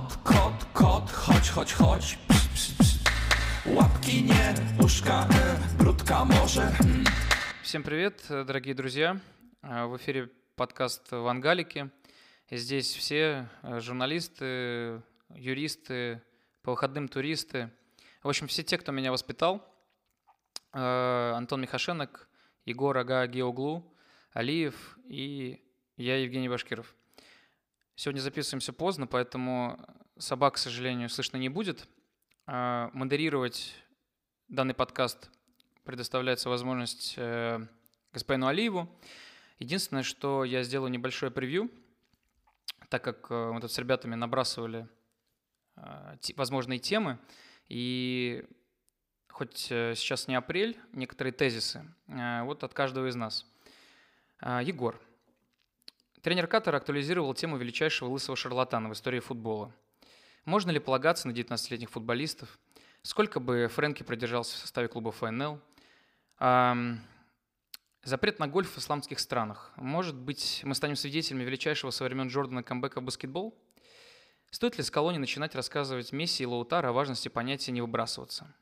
Kot, kot, kot, chodź, chodź, chodź. Ps, ps, ps. Łapki nie, uszka e, brudka może. Всем привет, э, дорогие друзья. Э, В эфире подкаст в Ангалике. Здесь все э, журналисты, юристы, по выходным туристы. В общем, все те, кто меня воспитал. Антон Михашенок, Егор Ага Геоглу, Алиев и я, Евгений Башкиров. Сегодня записываемся поздно, поэтому собак, к сожалению, слышно не будет. А Модерировать данный подкаст предоставляется возможность э, господину Алиеву. Единственное, что я сделаю небольшое превью, так как э, мы тут с ребятами набрасывали те- возможные темы, и хоть э, сейчас не апрель, некоторые тезисы, вот от каждого из нас. А, Егор. Тренер Катара актуализировал тему величайшего лысого шарлатана в истории футбола. Можно ли полагаться на 19-летних футболистов? Сколько бы Фрэнки продержался в составе клуба ФНЛ? Запрет на гольф в исламских странах. Может быть, мы станем свидетелями величайшего со времен Джордана камбэка в баскетбол? Стоит ли с колонии начинать рассказывать Месси и Лаутара о важности понятия «не выбрасываться»?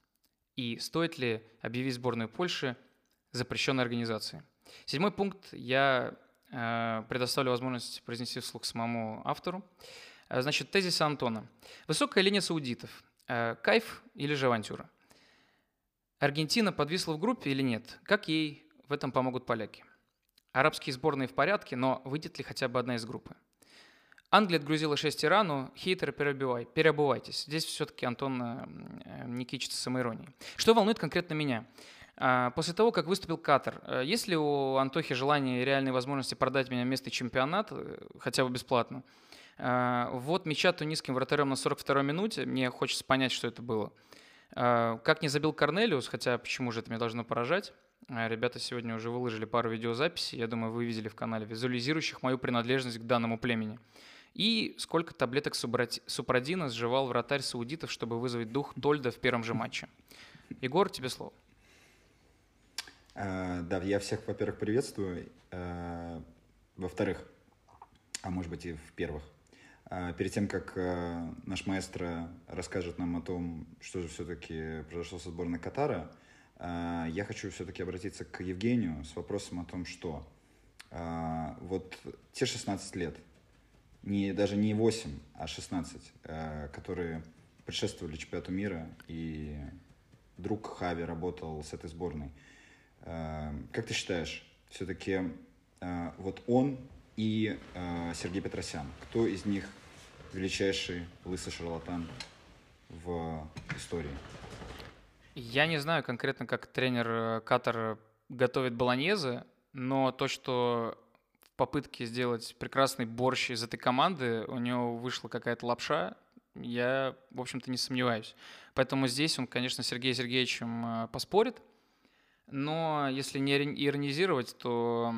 И стоит ли объявить сборную Польши запрещенной организацией? Седьмой пункт я предоставлю возможность произнести вслух самому автору. Э, Значит, тезис Антона. Высокая линия саудитов. Э, Кайф или же авантюра? Аргентина подвисла в группе или нет? Как ей в этом помогут поляки? Арабские сборные в порядке, но выйдет ли хотя бы одна из группы? Англия отгрузила 6 Ирану, хейтеры перебивай, переобувайтесь. Здесь все-таки Антон э, не кичится самоиронией. Что волнует конкретно меня? А, После того, как выступил Катар, э, есть ли у Антохи желание и реальные возможности продать меня в местный чемпионат, э, хотя бы бесплатно? А, Вот мяча тунисским вратарем на 42-й минуте, мне хочется понять, что это было. А, Как не забил Корнелиус, хотя почему же это меня должно поражать? Ребята сегодня уже выложили пару видеозаписей, я думаю, вы видели в канале, визуализирующих мою принадлежность к данному племени. И сколько таблеток супрадина сживал вратарь саудитов, чтобы вызвать дух Тольда в первом же матче. Егор, тебе слово. А, Да, я всех, во-первых, приветствую. А, Во-вторых, а может быть и в-первых, а, перед тем, как наш маэстро расскажет нам о том, что же все-таки произошло со сборной Катара, я хочу все-таки обратиться к Евгению с вопросом о том, что вот те 16 лет, не, даже не 8, а 16, а, которые предшествовали чемпионату мира, и друг Хави работал с этой сборной. Э, Как ты считаешь, все-таки э, вот он и э, Сергей Петросян, кто из них величайший лысый шарлатан в истории? Я не знаю конкретно, как тренер Катар готовит баланьезы, но то, что в попытке сделать прекрасный борщ из этой команды у него вышла какая-то лапша, я, в общем-то, не сомневаюсь. Поэтому здесь он, конечно, с Сергеем Сергеевичем поспорит. Но если не ирони- иронизировать, то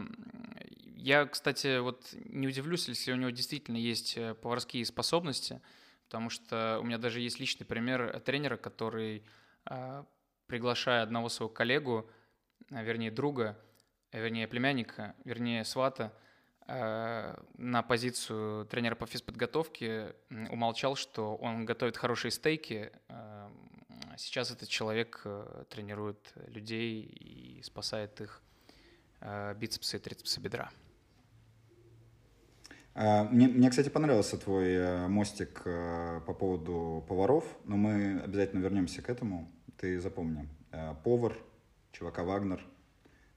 я, кстати, вот не удивлюсь, если у него действительно есть э, поварские способности, потому что у меня даже есть личный пример тренера, который а, приглашая одного своего коллегу, а, вернее друга, а, вернее племянника, вернее свата, на позицию тренера по физподготовке умолчал, что он готовит хорошие стейки. Сейчас этот человек э, тренирует людей и спасает их а, бицепсы и трицепсы бедра. А, Мне, мне, кстати, понравился твой э, мостик э, по поводу поваров, но мы обязательно вернемся к этому. Ты запомни. Э, Повар, ЧВК «Вагнер»,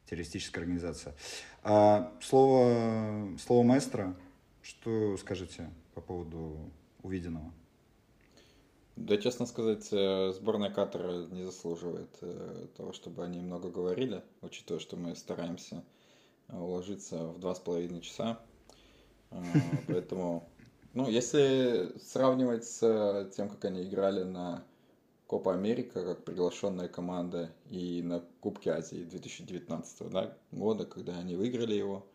террористическая организация. А, Слово, слово маэстро. Что скажете по поводу увиденного? Да, честно сказать, э, сборная Катара не заслуживает э, того, чтобы они много говорили, учитывая, что мы стараемся уложиться в два с половиной часа. Э, Поэтому, ну, если сравнивать с тем, как они играли на Копа Америка, как приглашенная команда, и на Кубке Азии 2019 да, года, когда они выиграли его,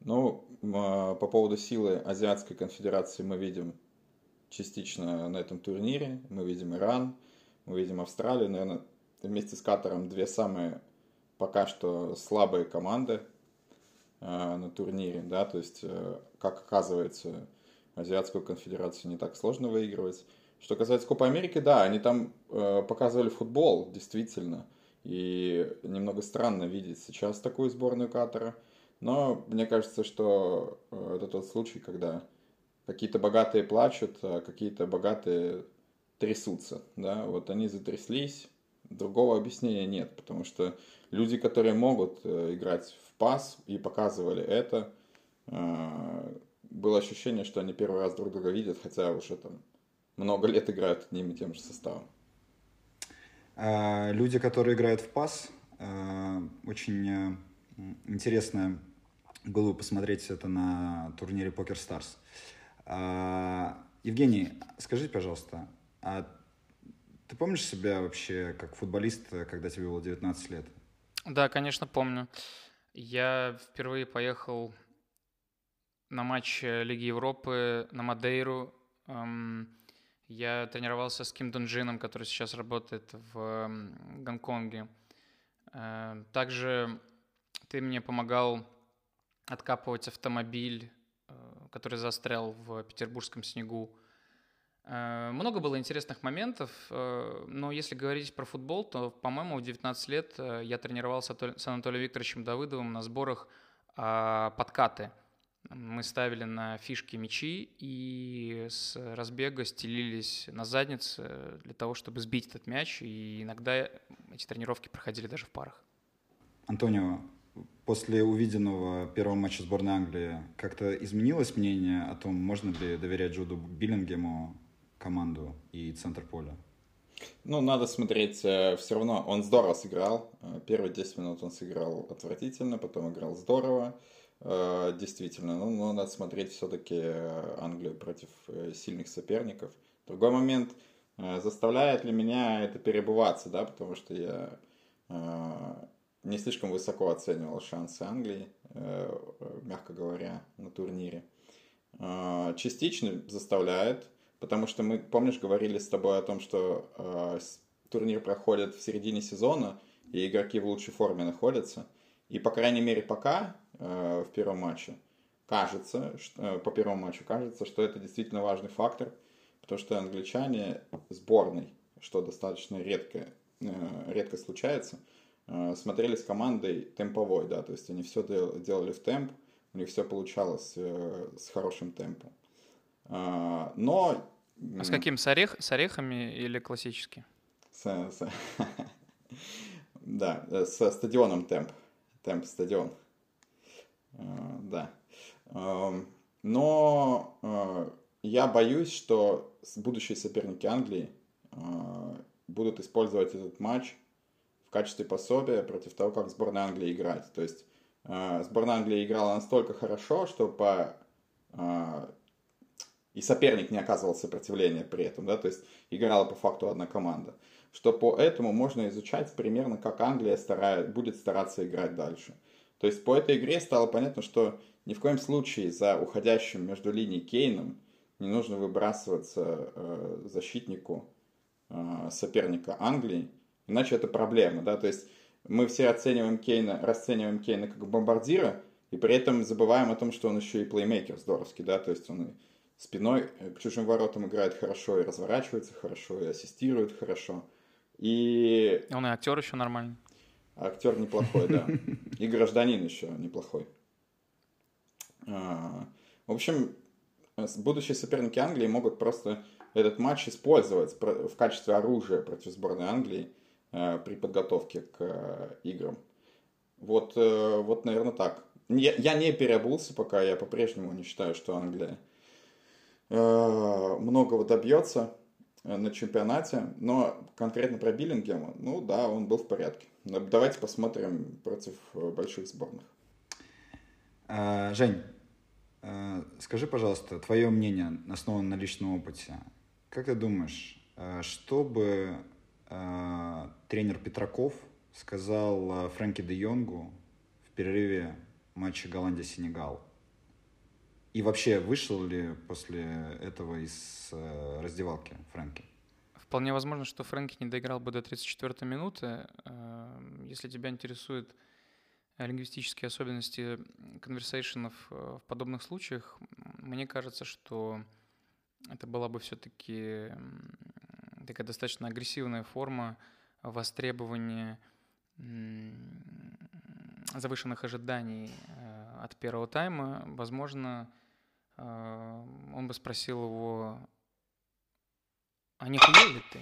ну, по поводу силы Азиатской конфедерации мы видим частично на этом турнире. Мы видим Иран, мы видим Австралию, наверное, вместе с Катаром две самые пока что слабые команды э, на турнире, да, то есть, э, как оказывается, Азиатскую конфедерацию не так сложно выигрывать. Что касается Копа Америки, да, они там э, показывали футбол, действительно. И немного странно видеть сейчас такую сборную Катара. Но мне кажется, что это тот случай, когда какие-то богатые плачут, а какие-то богатые трясутся. Да? Вот они затряслись, другого объяснения нет, потому что люди, которые могут э, играть в пас и показывали это, э, было ощущение, что они первый раз друг друга видят, хотя уже там много лет играют одним и тем же составом. А, люди, которые играют в пас, э, очень интересно было посмотреть это на турнире Poker Stars. А, Евгений, скажите, пожалуйста, а ты помнишь себя вообще как футболист, когда тебе было 19 лет? Да, конечно, помню. Я впервые поехал на матч Лиги Европы на Мадейру. Я тренировался с Ким Дунджином, который сейчас работает в Гонконге. Э, также ты мне помогал откапывать автомобиль, э, который застрял в петербургском снегу. Э, много было интересных моментов, э, но если говорить про футбол, то, по-моему, в 19 лет э, я тренировался с Анатолием Викторовичем Давыдовым на сборах а, подкаты. Мы ставили на фишки мячи и с разбега стелились на заднице для того, чтобы сбить этот мяч. И иногда эти тренировки проходили даже в парах. Антонио, после увиденного первого матча сборной Англии как-то изменилось мнение о том, можно ли доверять Джуду Биллингему команду и центр поля? Ну, надо смотреть, э, все равно он здорово сыграл. Э, первые 10 минут он сыграл отвратительно, потом играл здорово. Э, действительно, ну, но надо смотреть все-таки Англию против сильных соперников. Другой момент, заставляет ли меня это перебываться, да, потому что я не слишком высоко оценивал шансы Англии, мягко говоря, на турнире. Частично заставляет, Потому что мы, помнишь, говорили с тобой о том, что э, турнир проходит в середине сезона, и игроки в лучшей форме находятся. И, по крайней мере, пока э, в первом матче кажется, что, э, по первому матчу кажется, что это действительно важный фактор, потому что англичане сборной, что достаточно редко, э, редко случается, э, смотрели с командой темповой, да, то есть они все делали в темп, у них все получалось э, с хорошим темпом. А, но... А с каким? С, орех, с орехами или классический? С, с... да, со стадионом темп. Темп стадион. Да. Но а, я боюсь, что будущие соперники Англии будут использовать этот матч качестве пособия против того, как сборная Англии играет. То есть сборная Англии играла настолько хорошо, что по и соперник не оказывал сопротивления при этом, да, то есть играла по факту одна команда. Что по этому можно изучать примерно, как Англия старает, будет стараться играть дальше. То есть по этой игре стало понятно, что ни в коем случае за уходящим между линией Кейном не нужно выбрасываться э, защитнику э, соперника Англии, иначе это проблема, да, то есть мы все оцениваем Кейна, расцениваем Кейна как бомбардира, и при этом забываем о том, что он еще и плеймейкер здоровский, да, то есть он спиной к чужим воротам играет хорошо и разворачивается хорошо, и ассистирует хорошо. И... Он и актер еще нормальный. Актер неплохой, да. И гражданин еще неплохой. А, в общем, будущие соперники Англии могут просто этот матч использовать в качестве оружия против сборной Англии при подготовке к а, играм. Вот, э, вот наверное, так. Я не переобулся пока, я по-прежнему не считаю, что Англия Э, многого добьется э, на чемпионате, но конкретно про Биллингема, ну да, он был в порядке. Давайте посмотрим против э, больших сборных. Жень, скажи, пожалуйста, твое мнение, основанное на личном опыте. Как ты думаешь, что бы тренер Петраков сказал Фрэнки де Йонгу в перерыве матча Голландия-Сенегал? И вообще, вышел ли после этого из э, раздевалки Фрэнки? Вполне возможно, что Фрэнки не доиграл бы до 34 минуты. Э, если тебя интересует лингвистические особенности конверсейшенов в подобных случаях, мне кажется, что это была бы все-таки такая достаточно агрессивная форма востребования завышенных ожиданий э, от первого тайма. Возможно, э, он бы спросил его, а не хуел ли ты,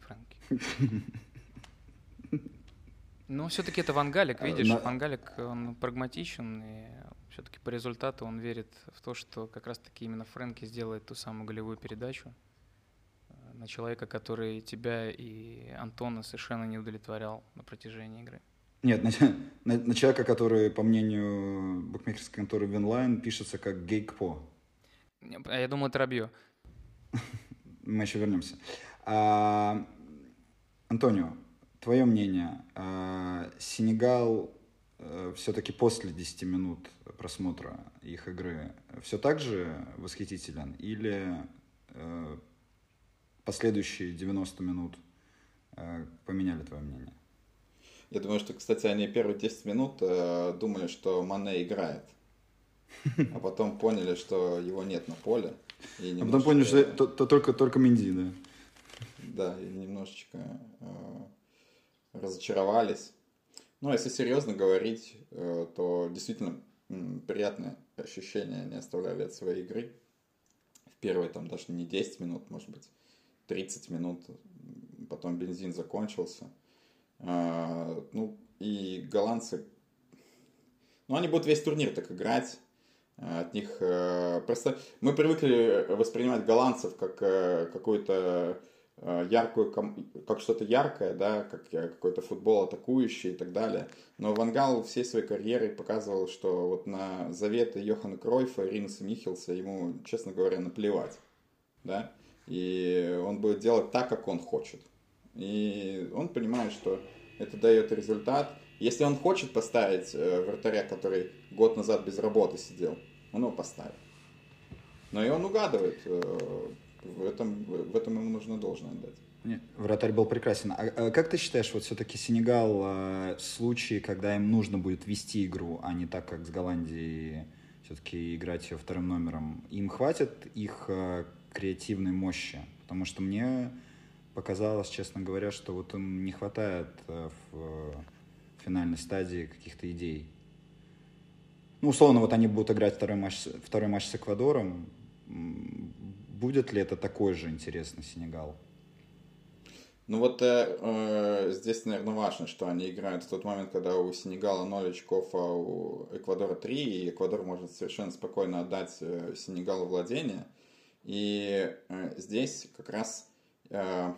Фрэнки? Но все-таки это Вангалик, э, видишь, Вангалик, он прагматичен, и все-таки по результату он верит в то, что как раз-таки именно Фрэнки сделает ту самую голевую передачу на человека, который тебя и Антона совершенно не удовлетворял на протяжении игры. Нет, на, на, на человека, который, по мнению букмекерской конторы Winline, пишется как Гейкпо. А я думал, это Рабьо. Мы еще вернемся. А, Антонио, твое мнение. А, Сенегал Э, все-таки после 10 минут просмотра их игры все так же восхитителен или э, последующие 90 минут э, поменяли твое мнение? Я думаю, что, кстати, они первые 10 минут э, думали, что Мане играет. А потом поняли, что его нет на поле. И немножечко... А потом поняли, что это, то, только, только Минди, да? Да, и немножечко э, разочаровались. Ну, если серьезно говорить, э, то действительно приятное ощущение не оставляли от своей игры. В первой там даже не 10 минут, может быть, 30 минут, потом бензин закончился. А, ну, и голландцы, ну, они будут весь турнир так играть. От них э, просто мы привыкли воспринимать голландцев как э, какую-то Э, яркую, как что-то яркое, да, как какой-то футбол атакующий и так далее. Но Вангал всей своей карьерой показывал, что вот на заветы Йохана Кройфа Ринуса Михелса ему, честно говоря, наплевать, да, и он будет делать так, как он хочет. И он понимает, что это дает результат. Если он хочет поставить э, вратаря, который год назад без работы сидел, он его поставит. Но и он угадывает, э, в этом, в этом ему нужно должное отдать. Нет, вратарь был прекрасен. А, а как ты считаешь, вот все-таки Сенегал э, случаи, когда им нужно будет вести игру, а не так, как с Голландией, все-таки играть вторым номером, им хватит их э, креативной мощи? Потому что мне показалось, честно говоря, что вот им не хватает э, в, финальной стадии каких-то идей. Ну, условно, вот они будут играть второй матч, второй матч с Эквадором, будет ли это такой же интересный Сенегал? Ну вот э, э, здесь, наверное, важно, что они играют в тот момент, когда у Сенегала 0 очков, а у Эквадора 3, и Эквадор может совершенно спокойно отдать э, Сенегалу владение. И э, здесь как раз э,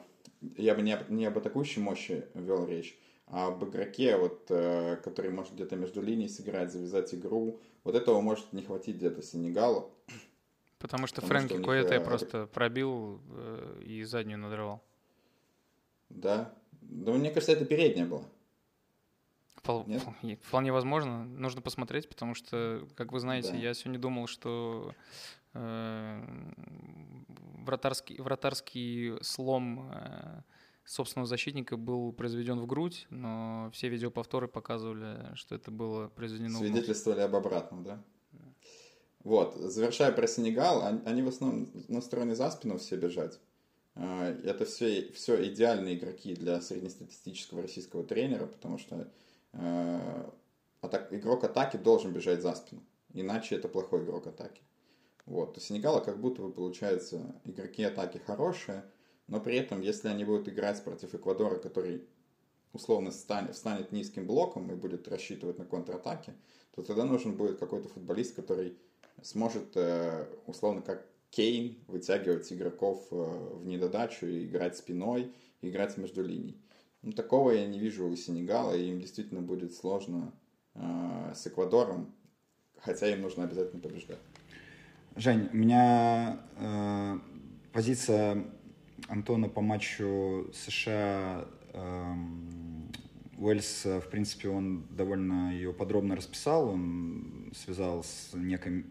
я бы не, об, не об атакующей мощи вел речь, а об игроке, вот, э, который может где-то между линией сыграть, завязать игру. Вот этого может не хватить где-то Сенегалу. Потому что Потому Фрэнки Куэта я просто пробил и заднюю надрывал. Да? Да мне кажется, это передняя была. Впол... Вполне возможно. Нужно посмотреть, потому что, как вы знаете, да. я сегодня думал, что вратарский, вратарский слом э, собственного защитника был произведен в грудь, но все видеоповторы показывали, что это было произведено Свидетельствовали об обратном, да? Вот, завершая про Сенегал, они в основном настроены за спину все бежать. А, это все, все идеальные игроки для среднестатистического российского тренера, потому что э, игрок атаки должен бежать за спину, иначе это плохой игрок атаки. Вот. У Сенегала как будто бы получается игроки атаки хорошие, но при этом, если они будут играть против Эквадора, который условно станет, встанет низким блоком и будет рассчитывать на контратаки, то тогда нужен будет какой-то футболист, который сможет, э, условно, как Кейн, вытягивать игроков э, в недодачу и играть спиной, и играть между линий. Ну, такого я не вижу у Сенегала, и им действительно будет сложно э, с Эквадором, хотя им нужно обязательно побеждать. Жень, у меня э, позиция Антона по матчу США э, Уэльс, в принципе, он довольно ее подробно расписал, он связал с некой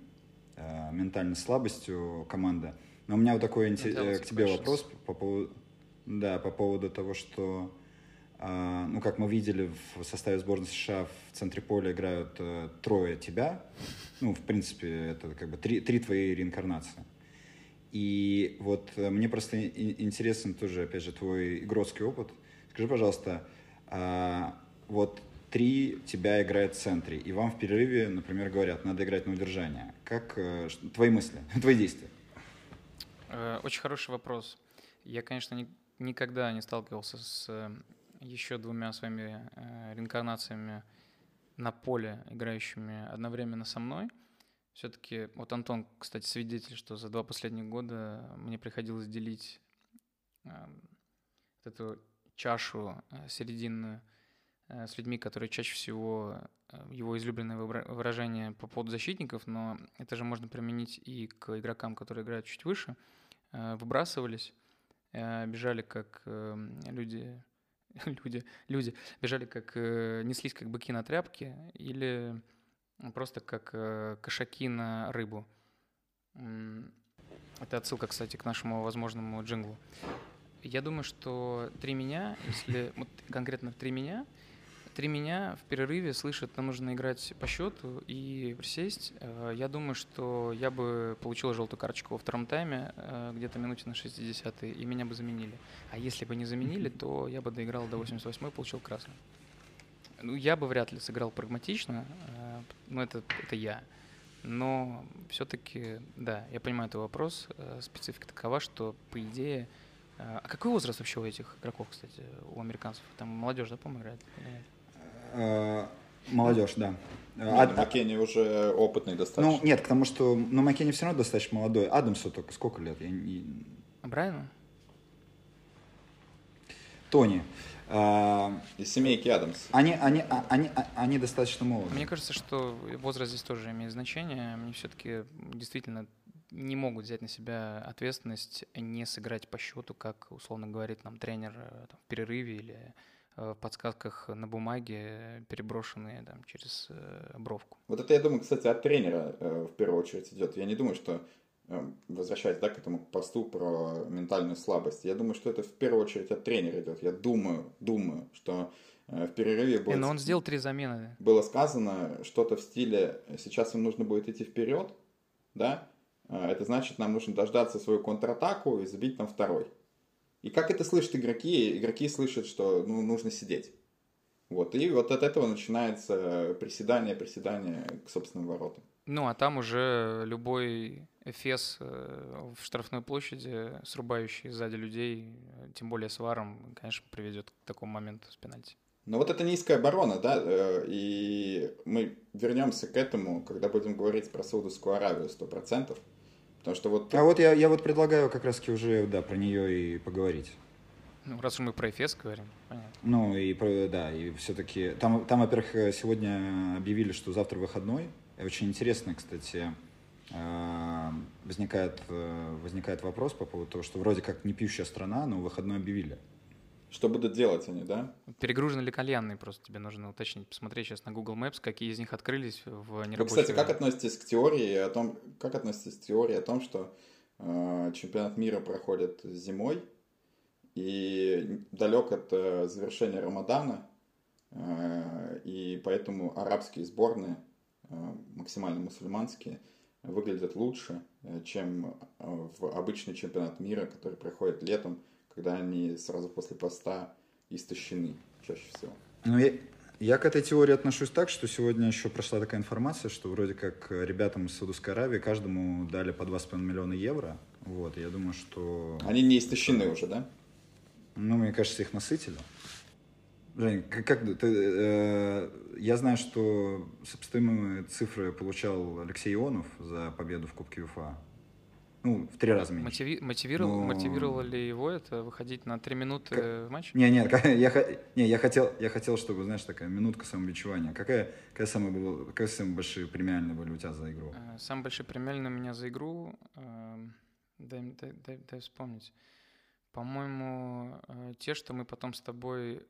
э, ментальной слабостью команды. Но у меня вот такой инте- к тебе вопрос по поводу, да, по поводу того, что ну, как мы видели в составе сборной США, в центре поля играют э, трое тебя. Ну, в принципе, это как бы три, три твои реинкарнации. И вот э, мне просто интересен тоже, опять же, твой игротский опыт. Скажи, пожалуйста, а, вот три тебя играет в центре, и вам в перерыве, например, говорят, надо играть на удержание. Как э, твои мысли, твои действия? Очень хороший вопрос. Я, конечно, ни, никогда не сталкивался с еще двумя своими э, реинкарнациями на поле, играющими одновременно со мной. Все-таки, вот Антон, кстати, свидетель, что за два последних года мне приходилось делить э, эту чашу э, серединную э, с людьми, которые чаще всего э, его излюбленное выражение по поводу защитников, но это же можно применить и к игрокам, которые играют чуть выше, э, выбрасывались, бежали как люди люди, люди бежали как, э, неслись как быки на тряпке или просто как э, кошаки на рыбу. Это отсылка, кстати, к нашему возможному джинглу. Я думаю, что три меня, если вот конкретно три меня, Три меня в перерыве слышат, нам нужно играть по счету и присесть. Э, я думаю, что я бы получил желтую карточку во втором тайме, э, где-то минуте на 60 и меня бы заменили. А если бы не заменили, то я бы доиграл до 88 и получил красную. Ну, я бы вряд ли сыграл прагматично, э, но это, это я. Но все-таки, да, я понимаю твой вопрос. Специфика такова, что, по идее, а какой возраст вообще у этих игроков, кстати, у американцев? Там молодежь, да, по-моему, играет? Э, молодежь, да. Нет, а, Маккенни уже опытный достаточно. Ну, нет, потому что, ну, Маккенни все равно достаточно молодой. Адамсу только сколько лет? Я не... А Брайану? Тони. А, Из семейки Адамс. Они, они, а, они, а, они достаточно молоды. Мне кажется, что возраст здесь тоже имеет значение. Мне все-таки действительно не могут взять на себя ответственность не сыграть по счету, как условно говорит нам тренер э, там, в перерыве или Э, в подсказках на бумаге, переброшенные там, через э, бровку. Вот это, я думаю, кстати, от тренера э, в первую очередь идет. Я не думаю, что возвращаясь да, к этому посту про ментальную слабость, я думаю, что это в первую очередь от тренера идет. Я думаю, думаю, что в перерыве будет... Но он сделал три замены. Было сказано что-то в стиле «сейчас им нужно будет идти вперед», да? Это значит, нам нужно дождаться свою контратаку и забить там второй. И как это слышат игроки? Игроки слышат, что ну, нужно сидеть. Вот, и вот от этого начинается приседание, приседание к собственным воротам. Ну, а там уже любой эфес э, в штрафной площади, срубающий сзади людей, тем более с варом, конечно, приведет к такому моменту с пенальти. Но вот это низкая оборона, да, э, и мы вернемся к этому, когда будем говорить про Саудовскую Аравию сто процентов. Потому что вот... А вот я, я вот предлагаю как раз-таки уже, да, про нее и поговорить. Ну, раз уж мы про Эфес говорим, понятно. Ну, и про, да, и все-таки... Там, там, во-первых, сегодня объявили, что завтра выходной. И очень интересно, кстати, э, возникает, э, возникает вопрос по поводу того, что вроде как не пьющая страна, но выходной объявили. Что будут делать они, да? Перегружены ли кальянные просто тебе нужно уточнить, посмотреть сейчас на Google Maps, какие из них открылись в нерабочее Вы, кстати, как относитесь к теории о том, как относитесь к теории о том, что э, чемпионат мира проходит зимой и далек от э, завершения Рамадана, э, и поэтому арабские сборные, э, максимально мусульманские, выглядят лучше, э, чем э, в обычный чемпионат мира, который проходит летом, когда они сразу после поста истощены чаще всего. Ну, я, я к этой теории отношусь так, что сегодня еще прошла такая информация, что вроде как ребятам из Саудовской Аравии каждому дали по 2,5 миллиона евро. Вот, я думаю, что... Они не истощены уже, да? Ну, мне кажется, их насытили. Жень, как, как ты, э, я знаю, что сопоставимые цифры получал Алексей Ионов за победу в Кубке УФА. Ну, в три раза меньше. Мотиви... Мотивировал, Но... мотивировало ли его это выходить на три минуты как... в матч? Не, не, я, не я, хотел, я хотел, чтобы, знаешь, такая минутка самобичевания. Какая, какая, самая была, какая самые большие премиальные были у тебя за игру? Э, самые большие премиальные у меня за игру, э, дай, дай, дай, дай вспомнить. По-моему, э, те, что мы потом с тобой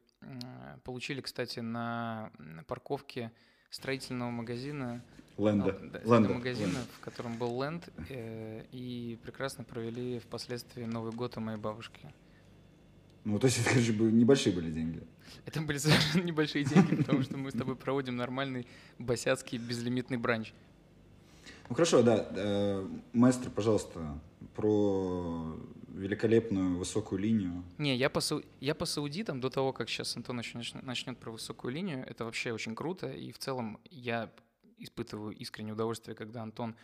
получили, кстати, на парковке строительного магазина Ленда. Да, Ленда. магазина, Ленда. в котором был ленд, э, и прекрасно провели впоследствии Новый год у моей бабушки. Ну, то есть это бы небольшие были деньги. Это были совершенно небольшие деньги, потому что мы с тобой проводим нормальный босяцкий безлимитный бранч. Ну хорошо, да. Э, Маэстро, пожалуйста, про великолепную высокую линию. Не, я по, сау... я по саудитам, до того, как сейчас Антон начнет, начнет про высокую линию, это вообще очень круто. И в целом я испытываю искреннее удовольствие, когда Антон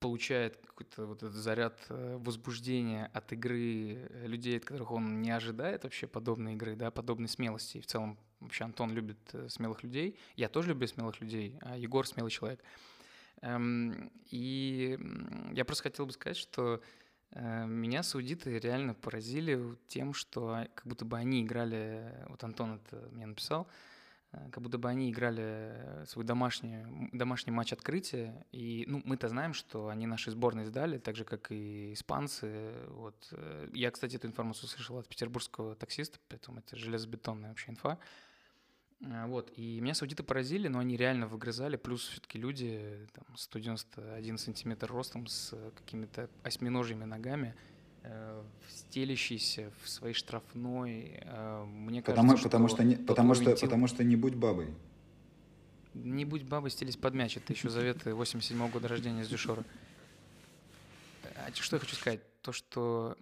получает какой-то вот этот заряд э, возбуждения от игры людей, от которых он не ожидает вообще подобной игры, да, подобной смелости. И в целом вообще Антон любит э, смелых людей. Я тоже люблю смелых людей, а Егор смелый человек. Эм, и я просто хотел бы сказать, что э, меня саудиты реально поразили тем, что как будто бы они играли, вот Антон это мне написал, э, как будто бы они играли свой домашний, домашний матч открытия. И ну, мы-то знаем, что они наши сборные сдали, так же, как и испанцы. Вот. Э, я, кстати, эту информацию слышал от петербургского таксиста, поэтому это железобетонная вообще инфа. А, вот, и меня саудиты поразили, но они реально выгрызали, плюс все-таки люди там, 191 сантиметр ростом с какими-то осьминожьими ногами, э, в своей штрафной. Э, мне потому, кажется, потому что, что, не, потому, что, тел... потому что не будь бабой. Не будь бабой, стелись под мяч. Это еще заветы 87 -го года рождения с Дюшора. А что я хочу сказать? То, что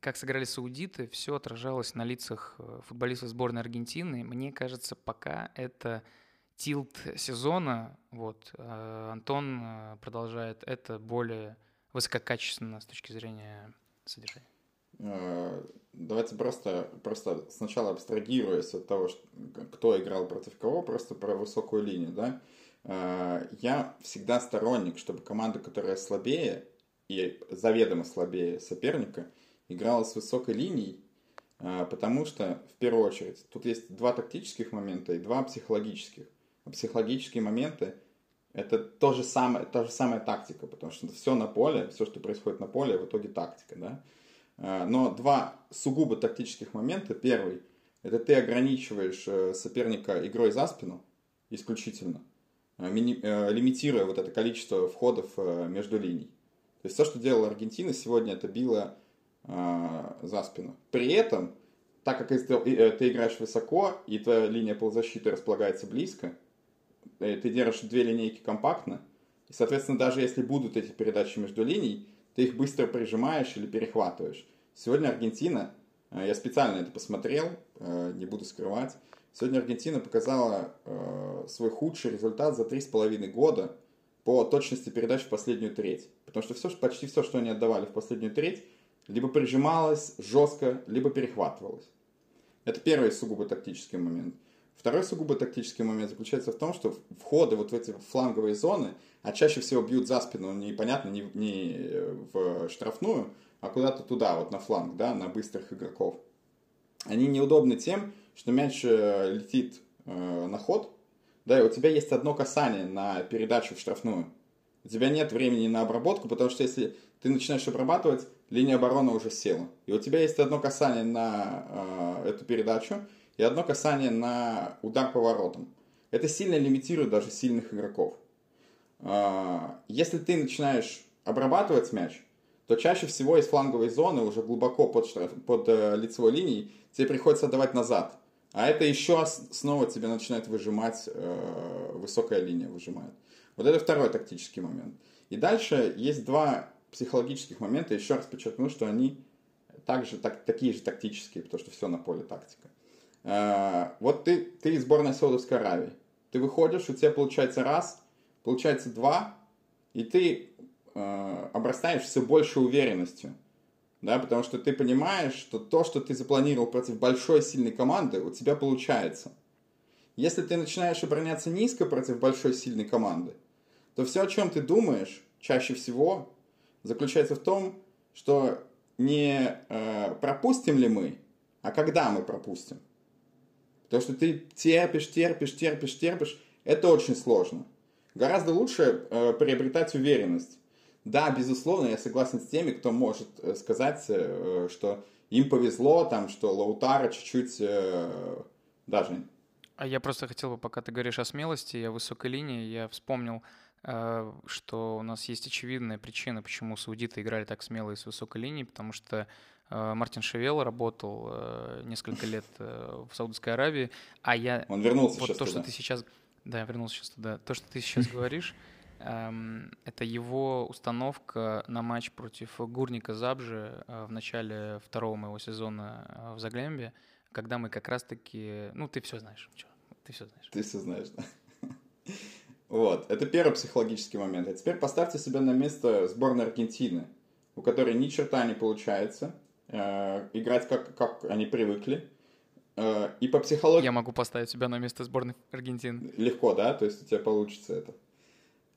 как сыграли саудиты, все отражалось на лицах э, футболистов сборной Аргентины. Мне кажется, пока это тилт сезона. Вот. А Антон э, продолжает это более высококачественно с точки зрения содержания. Э, давайте просто, просто сначала абстрагируясь от того, кто играл против кого, просто про высокую линию, да. Я всегда сторонник, чтобы команда, которая слабее, и заведомо слабее соперника, играла с высокой линией, а, потому что, в первую очередь, тут есть два тактических момента и два психологических. А психологические моменты – это то же самое, та же самая тактика, потому что все на поле, все, что происходит на поле, в итоге тактика, да. А, но два сугубо тактических момента. Первый – это ты ограничиваешь э, соперника игрой за спину исключительно, э, лимитируя вот это количество входов э, между линий. То есть все, что делала Аргентина сегодня, это било э, за спину. При этом, так как ты, э, ты играешь высоко, и твоя линия полузащиты располагается близко, э, ты держишь две линейки компактно, и, соответственно, даже если будут эти передачи между линий, ты их быстро прижимаешь или перехватываешь. Сегодня Аргентина, э, я специально это посмотрел, не буду скрывать, сегодня Аргентина показала свой худший результат за три с половиной года – по точности передач в последнюю треть. Потому что все, почти все, что они отдавали в последнюю треть, либо прижималось жестко, либо перехватывалось. Это первый сугубо тактический момент. Второй сугубо тактический момент заключается в том, что входы вот в эти фланговые зоны, а чаще всего бьют за спину, непонятно, не, не в штрафную, а куда-то туда, вот на фланг, да, на быстрых игроков. Они неудобны тем, что мяч э, летит э, на ход, да, и у тебя есть одно касание на передачу в штрафную. У тебя нет времени на обработку, потому что если ты начинаешь обрабатывать, линия обороны уже села. И у тебя есть одно касание на э, эту передачу и одно касание на удар по воротам. Это сильно лимитирует даже сильных игроков. Э, если ты начинаешь обрабатывать мяч, то чаще всего из фланговой зоны уже глубоко под, штраф, под э, лицевой линией тебе приходится давать назад. А это еще снова тебе начинает выжимать, э, высокая линия выжимает. Вот это второй тактический момент. И дальше есть два психологических момента. Еще раз подчеркну, что они также так, такие же тактические, потому что все на поле тактика. Э, вот ты, ты из сборной Саудовской Аравии. Ты выходишь, у тебя получается раз, получается два, и ты э, обрастаешь все большей уверенностью да, потому что ты понимаешь, что то, что ты запланировал против большой сильной команды, у тебя получается. Если ты начинаешь обороняться низко против большой сильной команды, то все, о чем ты думаешь, чаще всего, заключается в том, что не э, пропустим ли мы, а когда мы пропустим. Потому что ты терпишь, терпишь, терпишь, терпишь, это очень сложно. Гораздо лучше э, приобретать уверенность. Да, безусловно, я согласен с теми, кто может э, сказать, э, что им повезло, там, что Лаутара чуть-чуть э, даже. А я просто хотел бы, пока ты говоришь о смелости и о высокой линии, я вспомнил что у нас есть очевидная причина, почему саудиты играли так смело и с высокой линии, потому что Мартин Шевел работал несколько лет в Саудовской Аравии, а я... Он вернулся вот сейчас то, туда. что ты сейчас... Да, вернулся сейчас туда. То, что ты сейчас говоришь, это его установка на матч против Гурника Забжи в начале второго моего сезона в Заглембе, когда мы как раз-таки... Ну, ты все знаешь. Ты все знаешь. Ты все знаешь, да. Вот, это первый психологический момент. А теперь поставьте себя на место сборной Аргентины, у которой ни черта не получается э, играть как, как они привыкли. Э, и по психологии... Я могу поставить себя на место сборной Аргентины. Легко, да? То есть у тебя получится это.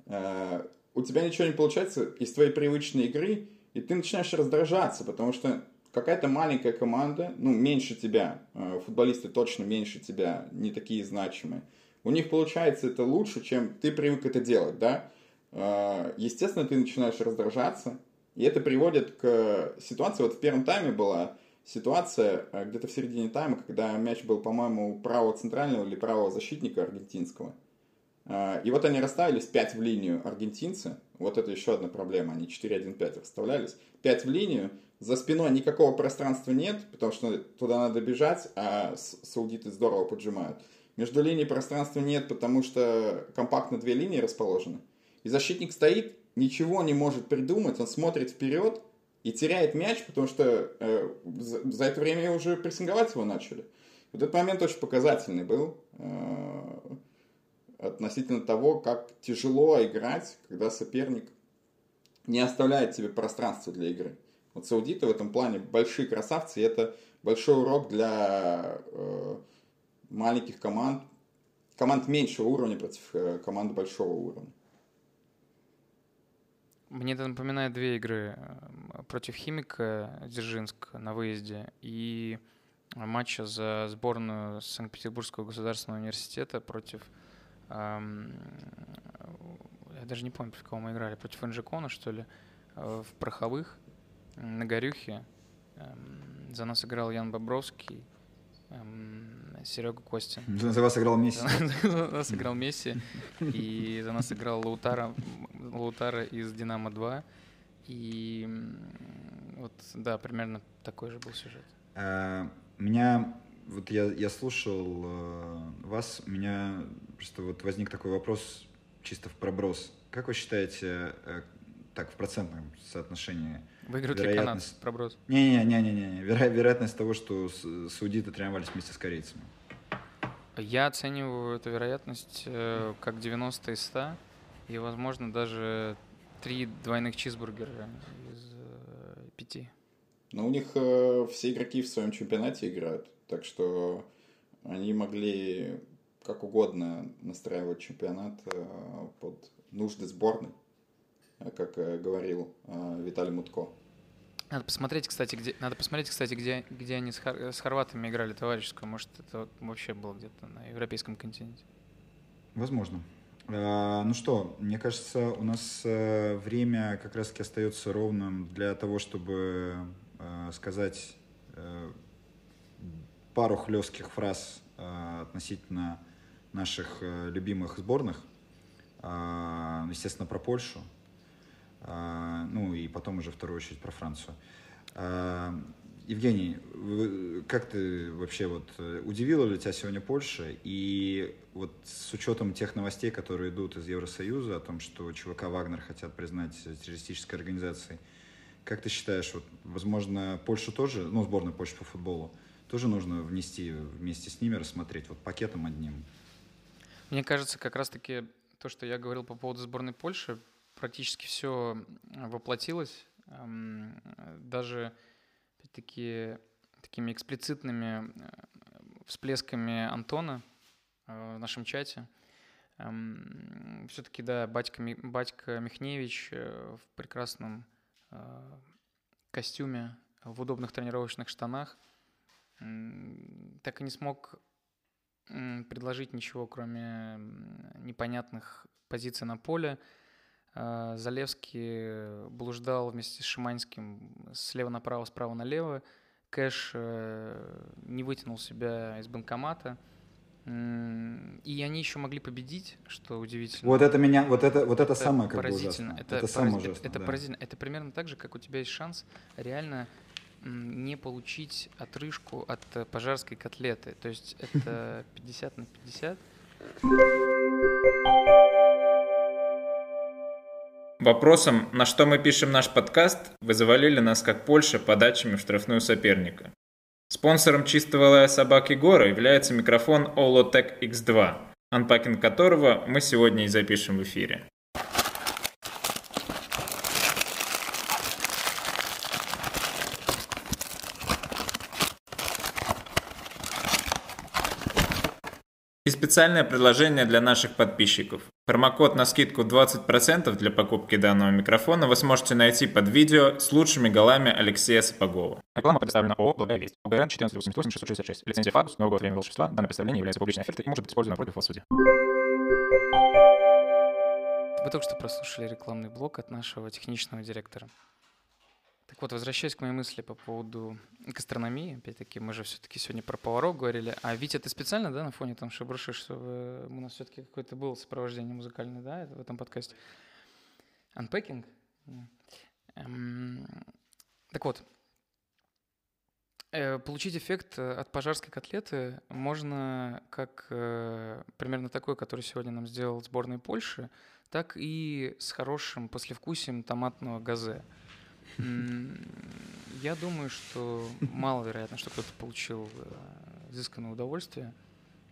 Э, у тебя ничего не получается из твоей привычной игры, и ты начинаешь раздражаться, потому что какая-то маленькая команда, ну, меньше тебя, э, футболисты точно меньше тебя, не такие значимые, у них получается это лучше, чем ты привык это делать, да? Э, естественно, ты начинаешь раздражаться, и это приводит к ситуации, вот в первом тайме была ситуация, где-то в середине тайма, когда мяч был, по-моему, правого центрального или правого защитника аргентинского. И вот они расставились 5 в линию аргентинцы. Вот это еще одна проблема. Они 4-1-5 расставлялись. 5 в линию за спиной никакого пространства нет, потому что туда надо бежать, а саудиты здорово поджимают. Между линией пространства нет, потому что компактно две линии расположены. И защитник стоит, ничего не может придумать, он смотрит вперед и теряет мяч, потому что э, за, за это время уже прессинговать его начали. Вот этот момент очень показательный был э, относительно того, как тяжело играть, когда соперник не оставляет тебе пространства для игры. Вот саудиты в этом плане большие красавцы, и это большой урок для э, маленьких команд, команд меньшего уровня против э, команд большого уровня. Мне это напоминает две игры э, против Химика Дзержинск на выезде и матча за сборную Санкт-Петербургского государственного университета против я даже не помню, против кого мы играли, против Инжикона, что ли, э, в Пороховых на Горюхе. За нас играл Ян Бобровский, Серега Костин. За вас играл Месси. За нас играл Месси. И за нас играл Лаутара, Лаутара из «Динамо-2». И вот, да, примерно такой же был сюжет. А, меня, вот я, я слушал э, вас, меня просто вот возник такой вопрос чисто в проброс. Как вы считаете, э, так, в процентном соотношении. Выиграют вероятность... ли канадцы проброс? Не-не-не, Веро... вероятность того, что саудиты тренировались вместе с корейцами. Я оцениваю эту вероятность э, как 90 из 100, и, возможно, даже три двойных чизбургера из э, пяти. Но у них э, все игроки в своем чемпионате играют, так что они могли как угодно настраивать чемпионат э, под нужды сборной. Э, как э, говорил Виталий Мутко. Надо посмотреть, кстати, где, надо посмотреть, кстати, где, где они с, хор, с хорватами играли товарищескую. Может, это вообще было где-то на европейском континенте. Возможно. Ну что, мне кажется, у нас время как раз-таки остается ровным для того, чтобы сказать пару хлестких фраз относительно наших любимых сборных. Естественно, про Польшу. А, ну и потом уже вторую очередь про Францию. А, Евгений, как ты вообще вот э, удивила ли тебя сегодня Польша? И вот с учетом тех новостей, которые идут из Евросоюза о том, что ЧВК Вагнер хотят признать террористической организацией, как ты считаешь, вот, возможно, Польшу тоже, ну, сборную Польши по футболу, тоже нужно внести вместе с ними, рассмотреть вот пакетом одним? Мне кажется, как раз-таки то, что я говорил по поводу сборной Польши, практически все воплотилось. Даже таки такими эксплицитными э, всплесками Антона э, в нашем чате. Все-таки, да, батька, батька Михневич э, в прекрасном костюме, в удобных тренировочных штанах так и не смог предложить ничего, кроме непонятных позиций на поле, а, Залевский блуждал вместе с Шиманским слева направо, справа налево. Кэш э, не вытянул себя из банкомата. И они еще могли победить, что удивительно. Вот это меня, вот это, вот это, это самое как поразительно. бы ужасно. Это, это самое ужасно. Это, это да. поразительно. Это примерно так же, как у тебя есть шанс реально не получить отрыжку от э, пожарской котлеты. То есть это 50 на 50. Вопросом, на что мы пишем наш подкаст, вы завалили нас как Польша подачами в штрафную соперника. Спонсором чистого лая собак Егора является микрофон Olotec X2, анпакинг которого мы сегодня и запишем в эфире. И специальное предложение для наших подписчиков. Промокод на скидку 20% для покупки данного микрофона вы сможете найти под видео с лучшими голами Алексея Сапогова. Реклама представлена ООО «Благая весть». ОГРН 1488-666. Лицензия ФАДУС, новое время волшебства. Данное представление является публичной офертой и может быть использовано против вас в суде. Вы только что прослушали рекламный блок от нашего техничного директора. Так вот, возвращаясь к моей мысли по поводу гастрономии, опять-таки, мы же все-таки сегодня про поваров говорили. А Витя, ты специально, да, на фоне там шебрушишь, чтобы у нас все-таки какое-то было сопровождение музыкальное, да, в этом подкасте? Unpacking? Эм, так вот, э, получить эффект от пожарской котлеты можно как э, примерно такой, который сегодня нам сделал сборная Польши, так и с хорошим послевкусием томатного газе. Я думаю, что маловероятно, что кто-то получил э, изысканное удовольствие.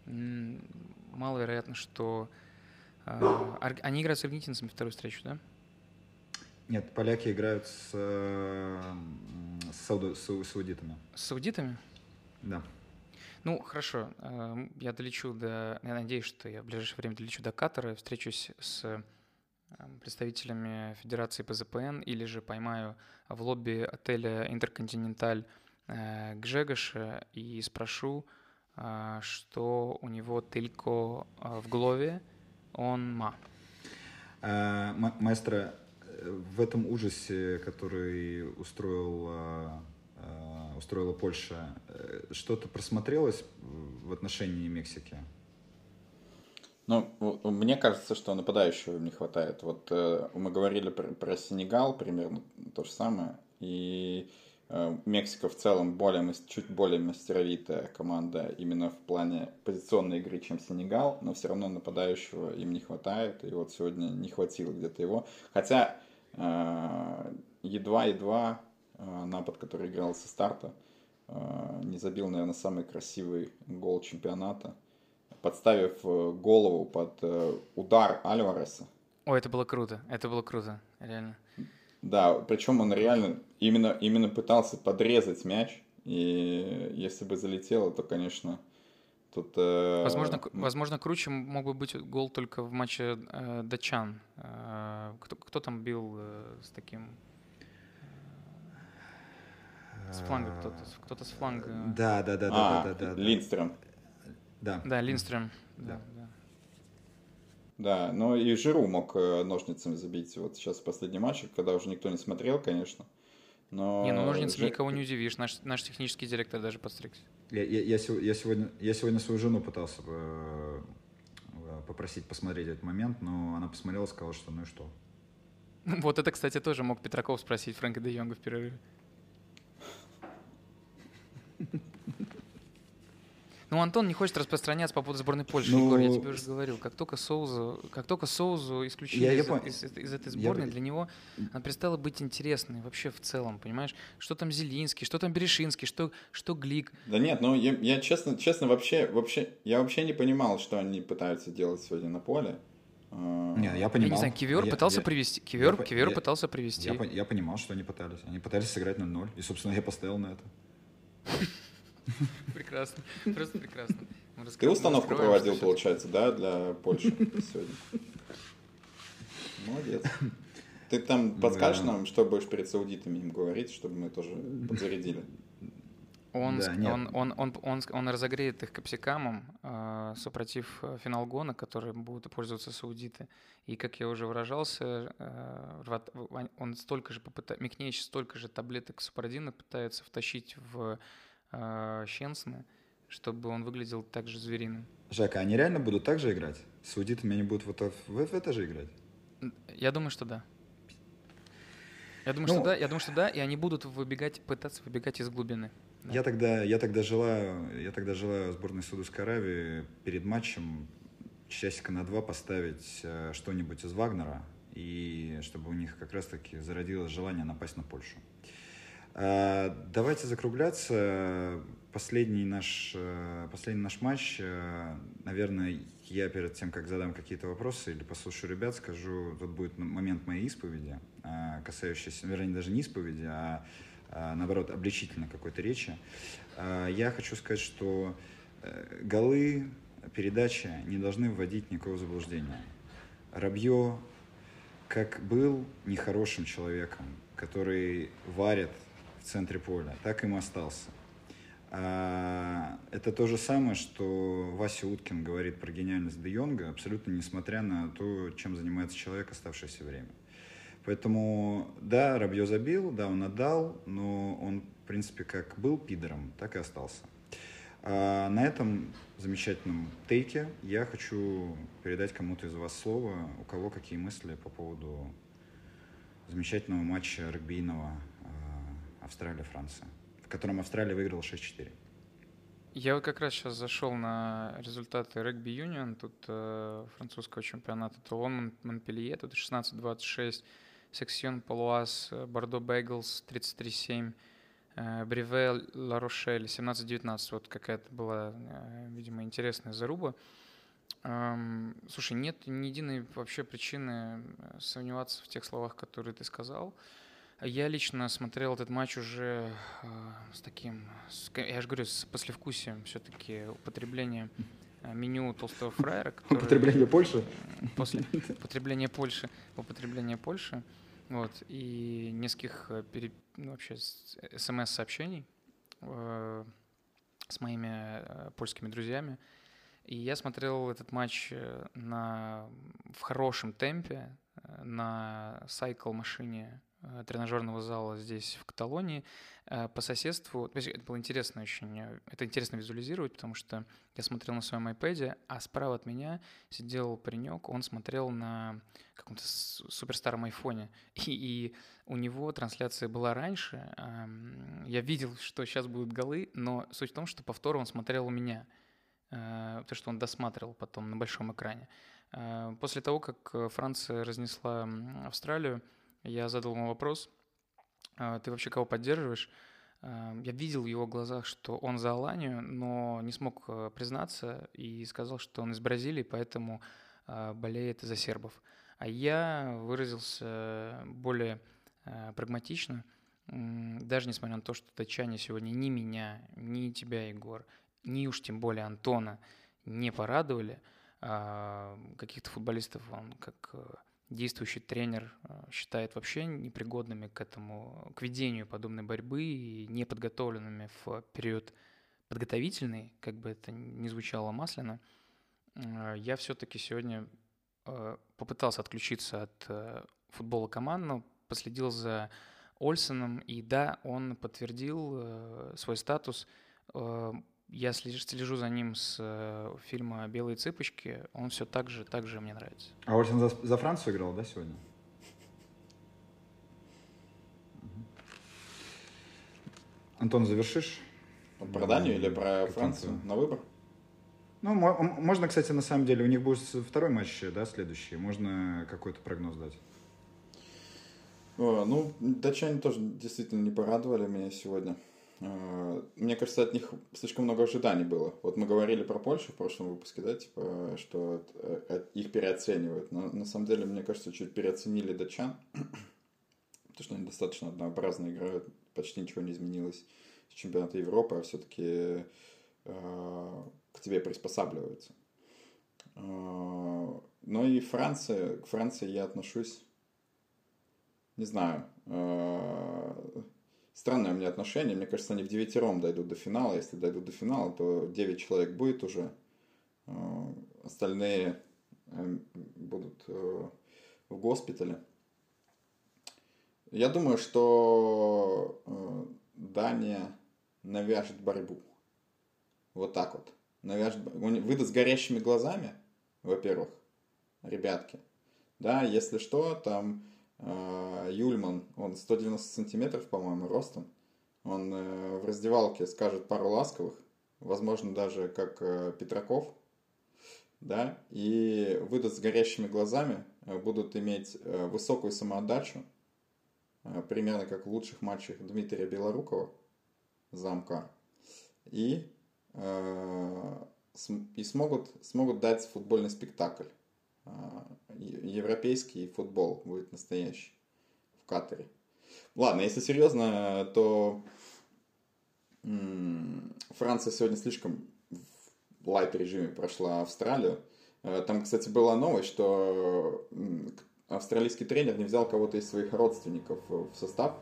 Маловероятно, что э, они играют с аргентинцами вторую встречу, да? Нет, поляки играют с, э, с, сауду, с саудитами. С саудитами? Да. Ну, хорошо. Я долечу до... Я надеюсь, что я в ближайшее время долечу до Катара, встречусь с представителями Федерации ПЗПН или же поймаю в лобби отеля Интерконтиненталь э, Гжегоша и спрошу, э, что у него только э, в голове он ма. Маэстро, в этом ужасе, который устроил, устроила Польша, что-то просмотрелось в отношении Мексики? Ну, мне кажется, что нападающего им не хватает. Вот э, мы говорили про, про Сенегал, примерно то же самое. И э, Мексика в целом более, чуть более мастеровитая команда именно в плане позиционной игры, чем Сенегал, но все равно нападающего им не хватает. И вот сегодня не хватило где-то его. Хотя э, едва-едва э, напад, который играл со старта, э, не забил, наверное, самый красивый гол чемпионата – подставив э, голову под э, удар Альвареса. О, это было круто, это было круто, реально. Да, причем он реально именно, именно пытался подрезать мяч, и если бы залетело, то, конечно, тут... Э, возможно, возможно, круче мог бы быть гол только в матче э, Дачан. Э, кто, кто там бил э, с таким... С фланга кто-то, кто-то с фланга. Да, да, да, а, да, да, да. Линдстрем. Да. Да, Линстрем. Да. да. Да, но и Жиру мог э, ножницами забить. Вот сейчас в последнем матче, когда уже никто не смотрел, конечно. Но... Не, ну ножницами Жир... никого не удивишь. Наш, наш технический директор даже подстригся. Я, я, я, я, сегодня, я сегодня свою жену пытался э, попросить посмотреть этот момент, но она посмотрела и сказала, что ну и что. Вот это, кстати, тоже мог Петраков спросить Фрэнка де Йонга в перерыве. Ну, Антон не хочет распространяться по поводу сборной Польши, ну, Егор, я тебе уже говорил. Как только Соузу, как только Соузу исключили я, из, я из, из, из этой сборной, я... для него она перестала быть интересной вообще в целом, понимаешь? Что там Зелинский, что там Берешинский, что, что Глик. Да нет, ну я, я честно, честно вообще, вообще, я вообще не понимал, что они пытаются делать сегодня на поле. А, нет, я понимал. Я не знаю, Кивер я, пытался я, привести. Кивер, я, Кивер я, пытался привести. Я, я понимал, что они пытались. Они пытались сыграть на ноль. И, собственно, я поставил на это. Прекрасно. Просто прекрасно. Ты установку проводил, получается, да, для Польши сегодня? Молодец. Ты там подскажешь нам, что будешь перед саудитами им говорить, чтобы мы тоже подзарядили? Он, да, он, он, он, он, он разогреет их капсикамом, э, супротив финалгона, который будут пользоваться саудиты. И, как я уже выражался, э, он столько же попытается, Микнеич столько же таблеток супрадина пытается втащить в э, чтобы он выглядел так же звериным. Жака, они реально будут так же играть? С аудитами они будут вот в, в это же играть? Я думаю, что да. Я думаю, Ну, что да, я думаю, что да, и они будут выбегать, пытаться выбегать из глубины. Да. Я тогда, я тогда желаю, я тогда желаю сборной Саудовской Аравии перед матчем часика на два поставить э, что-нибудь из Вагнера, и чтобы у них как раз-таки зародилось желание напасть на Польшу. Э, Давайте закругляться. Последний наш, э, последний наш матч. э, Наверное, я перед тем, как задам какие-то вопросы или послушаю ребят, скажу, тут будет момент моей исповеди, э, касающийся, вернее, даже не исповеди, а а, наоборот, обличительной какой-то речи. А, Я хочу сказать, что э, голы, передачи не должны вводить никакого заблуждения. Рабье как был нехорошим человеком, который варит центре поля, так им остался. А, Это то же самое, что Вася Уткин говорит про гениальность Де Йонга, абсолютно несмотря на то, чем занимается человек оставшееся время. Поэтому, да, Рабье забил, да, он отдал, но он, в принципе, как был пидором, так и остался. А на этом замечательном тейке я хочу передать кому-то из вас слово, у кого какие мысли по поводу замечательного матча регбийного Австралия-Франция, в котором Австралия выиграла 6-4. Я вот как раз сейчас зашел на результаты регби юнион, тут э, французского чемпионата Тулон, Мон- Монпелье, тут 16-26, Сексьон Палуаз, э, Бордо Бейглс 33-7, э, Бриве Ла Рошель 17-19, вот какая-то была, э, видимо, интересная заруба. Эм, Слушай, нет ни единой вообще причины э, сомневаться в тех словах, которые ты сказал. Я лично смотрел этот матч уже э, с таким, с я же говорю, с послевкусием все-таки употребления э, меню толстого фраера, который Польши? после употребления Польши, употребления Польши, вот, и нескольких э, пере- ну, вообще смс-сообщений э, с моими э, польскими друзьями. И я смотрел этот матч э, на, в хорошем темпе э, на сайкл-машине э, тренажерного зала здесь, в Каталонии, э, по соседству. То есть Это было интересно очень, э, это интересно визуализировать, потому что я смотрел на своем iPad, а справа от меня сидел паренек, он смотрел на каком-то суперстаром айфоне, и, и у него трансляция была раньше, ам, я видел, что сейчас будут голы, но суть в том, что повтор он смотрел у меня, э, то, что он досматривал потом на большом экране. Э, После того, как э, Франция разнесла Австралию, я задал ему вопрос, «А ты вообще кого поддерживаешь? Э, Я видел в его глазах, что он за Аланию, но не смог э, признаться и сказал, что он из Бразилии, поэтому э, болеет за сербов. А я выразился более прагматично, даже несмотря на то, что датчане сегодня ни меня, ни тебя, Егор, ни уж тем более Антона не порадовали, а, каких-то футболистов он как э, действующий тренер э, считает вообще непригодными к этому, к ведению подобной борьбы и неподготовленными в период подготовительный, как бы это ни звучало масляно, э, я все-таки сегодня э, попытался отключиться от футбола командного, последил за Ольсеном, и да, он подтвердил свой статус. Я слежу, слежу за ним с э, фильма «Белые цыпочки», он все так же, так же мне нравится. А Ольсен за, за Францию играл, да, сегодня? Антон, завершишь? Про Данию или про Каким-то- Францию? На выбор? Ну, можно, кстати, на самом деле, у них будет второй матч, да, следующий. Можно какой-то прогноз дать. О, ну, датчане тоже действительно не порадовали меня сегодня. Э, Мне кажется, от них слишком много ожиданий было. Вот мы говорили про Польшу в прошлом выпуске, да, типа, что э, э, их переоценивают. Но на самом деле, мне кажется, чуть переоценили датчан, потому что они достаточно однообразно играют, почти ничего не изменилось с чемпионата Европы, а все-таки к тебе приспосабливаются. Э, Но и Франция, к Франции я отношусь не знаю, э, странное у меня отношение. Мне кажется, они в девятером дойдут до финала. Если дойдут до финала, то 9 человек будет уже. Э, Остальные э, будут э, в госпитале. Я думаю, что э, Дания навяжет борьбу. Вот так вот. Навяжет, с горящими глазами, во-первых, ребятки. Да, если что, там Юльман, он 190 сантиметров, по-моему, ростом. Он э, в раздевалке скажет пару ласковых, возможно, даже как э, Петраков, да, и выйдут с горящими глазами, э, будут иметь высокую самоотдачу, примерно как в лучших матчах Дмитрия Белорукова, замка, и, и смогут, смогут дать футбольный спектакль. Е- европейский футбол будет настоящий в Катаре. Ладно, если серьезно, то Франция сегодня слишком в лайт-режиме прошла Австралию. Э, Там, кстати, была новость, что австралийский тренер не взял кого-то из своих родственников в состав,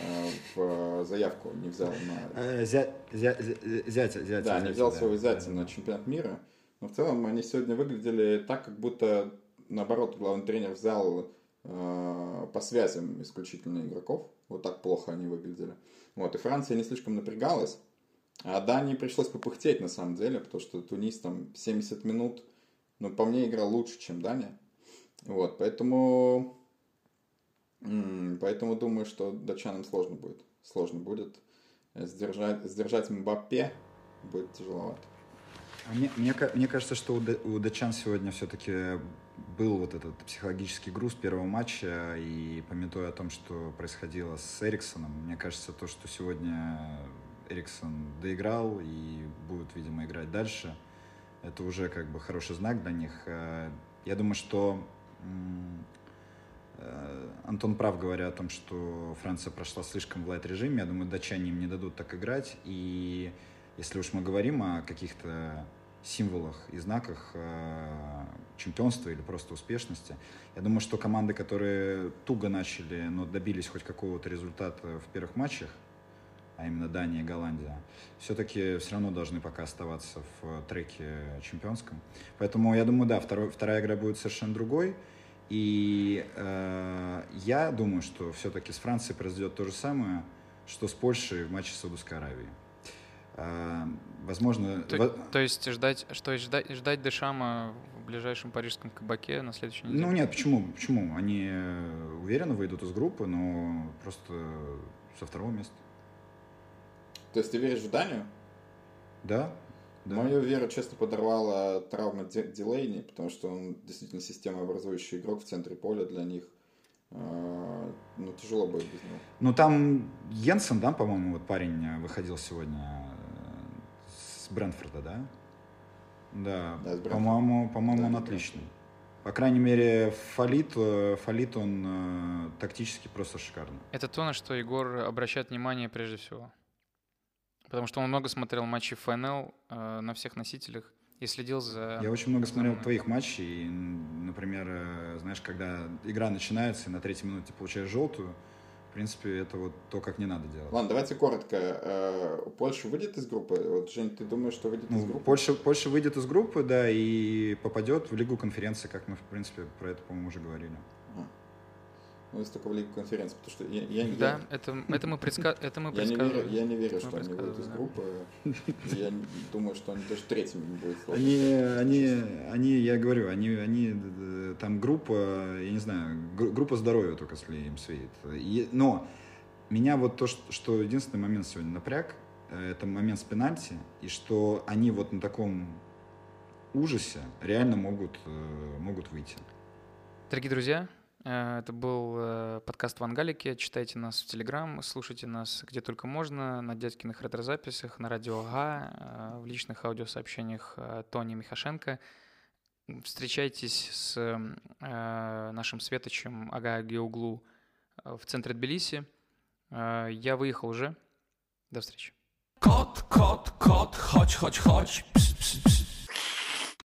э, в заявку не взял на Э, зя- зя- зя- Зятя, зятя. да, не взял да. своего зятя на чемпионат мира. Но в целом они сегодня выглядели так, как будто наоборот главный тренер взял э, по связям исключительно игроков. Вот так плохо они выглядели. Вот, и Франция не слишком напрягалась. А Дании пришлось попыхтеть на самом деле, потому что Тунис там 70 минут, ну, по мне, играл лучше, чем Дания. Вот, поэтому... Поэтому думаю, что датчанам сложно будет. Сложно будет сдержать, сдержать Мбаппе будет тяжеловато. А Мне, мне, мне кажется, что у, датчан сегодня все-таки был вот этот психологический груз первого матча, и пометуя о том, что происходило с Эриксоном, мне кажется, то, что сегодня Эриксон доиграл и будет, видимо, играть дальше, это уже как бы хороший знак для них. Э, Я думаю, что э, Антон прав, говоря о том, что Франция прошла слишком в лайт-режиме. Я думаю, датчане им не дадут так играть. И если уж мы говорим о каких-то символах и знаках э, чемпионства или просто успешности, я думаю, что команды, которые туго начали, но добились хоть какого-то результата в первых матчах, а именно Дания и Голландия, все-таки все равно должны пока оставаться в треке чемпионском. Поэтому я думаю, да, второй, вторая игра будет совершенно другой. И э, я думаю, что все-таки с Францией произойдет то же самое, что с Польшей в матче с Саудовской Аравией. Э, возможно, То, во- то есть ждать, что ждать, ждать Дешама в ближайшем парижском кабаке на следующей неделе? ну нет, почему? Почему? Они э, уверенно выйдут из группы, но просто со второго места. То есть ты веришь в Данию? Да? Да. Мою веру честно подорвала травма Ди- Дилейни, потому что он действительно системообразующий игрок в центре поля для них. А, Ну, тяжело будет без него. Ну там Йенсен, да, по-моему, вот парень э, выходил сегодня э, с Брэнфорда, да? Да, Да, по-моему, по-моему, Да, он отличный. По крайней мере, Фалит, э, Фалит он э, тактически просто шикарный. Это то, на что Егор обращает внимание прежде всего. Потому что он много смотрел матчи ФНЛ э, на всех носителях и следил за... Я очень много смотрел за- твоих матчей, и, например, э, знаешь, когда игра начинается, и на третьей минуте получаешь желтую, в принципе, это вот то, как не надо делать. Ладно, давайте коротко. Э, Польша выйдет из группы? Вот, Жень, ты думаешь, что выйдет из Ну, группы? Польша, Польша выйдет из группы, да, и попадет в Лигу конференции, как мы, в принципе, про это, по-моему, уже говорили. Ну, если только в Лигу конференции, потому что я, я, Да, я, это, это мы, предска... это мы я не верю, предсказывали. я не верю, что они выйдут из предсказывали, группы. Я думаю, что они даже третьими не будут. Они, они, они, я говорю, они, они, э, там группа, я не знаю, гру- группа здоровья только, если им светит. Но меня вот то, что, что единственный момент сегодня напряг, э, это момент с пенальти, и что они вот на таком ужасе реально могут, э, могут выйти. Дорогие друзья, это был э, подкаст Вангалики. Читайте нас в Телеграм, слушайте нас где только можно, на дядькиных ретрозаписях, на радио АГА, э, в личных аудиосообщениях э, Тони Михашенко. Встречайтесь с э, нашим светочем Ага Геуглу э, в центре Тбилиси. Э, Я выехал уже. До встречи. Kot, kot, kot, chodź, chodź, chodź.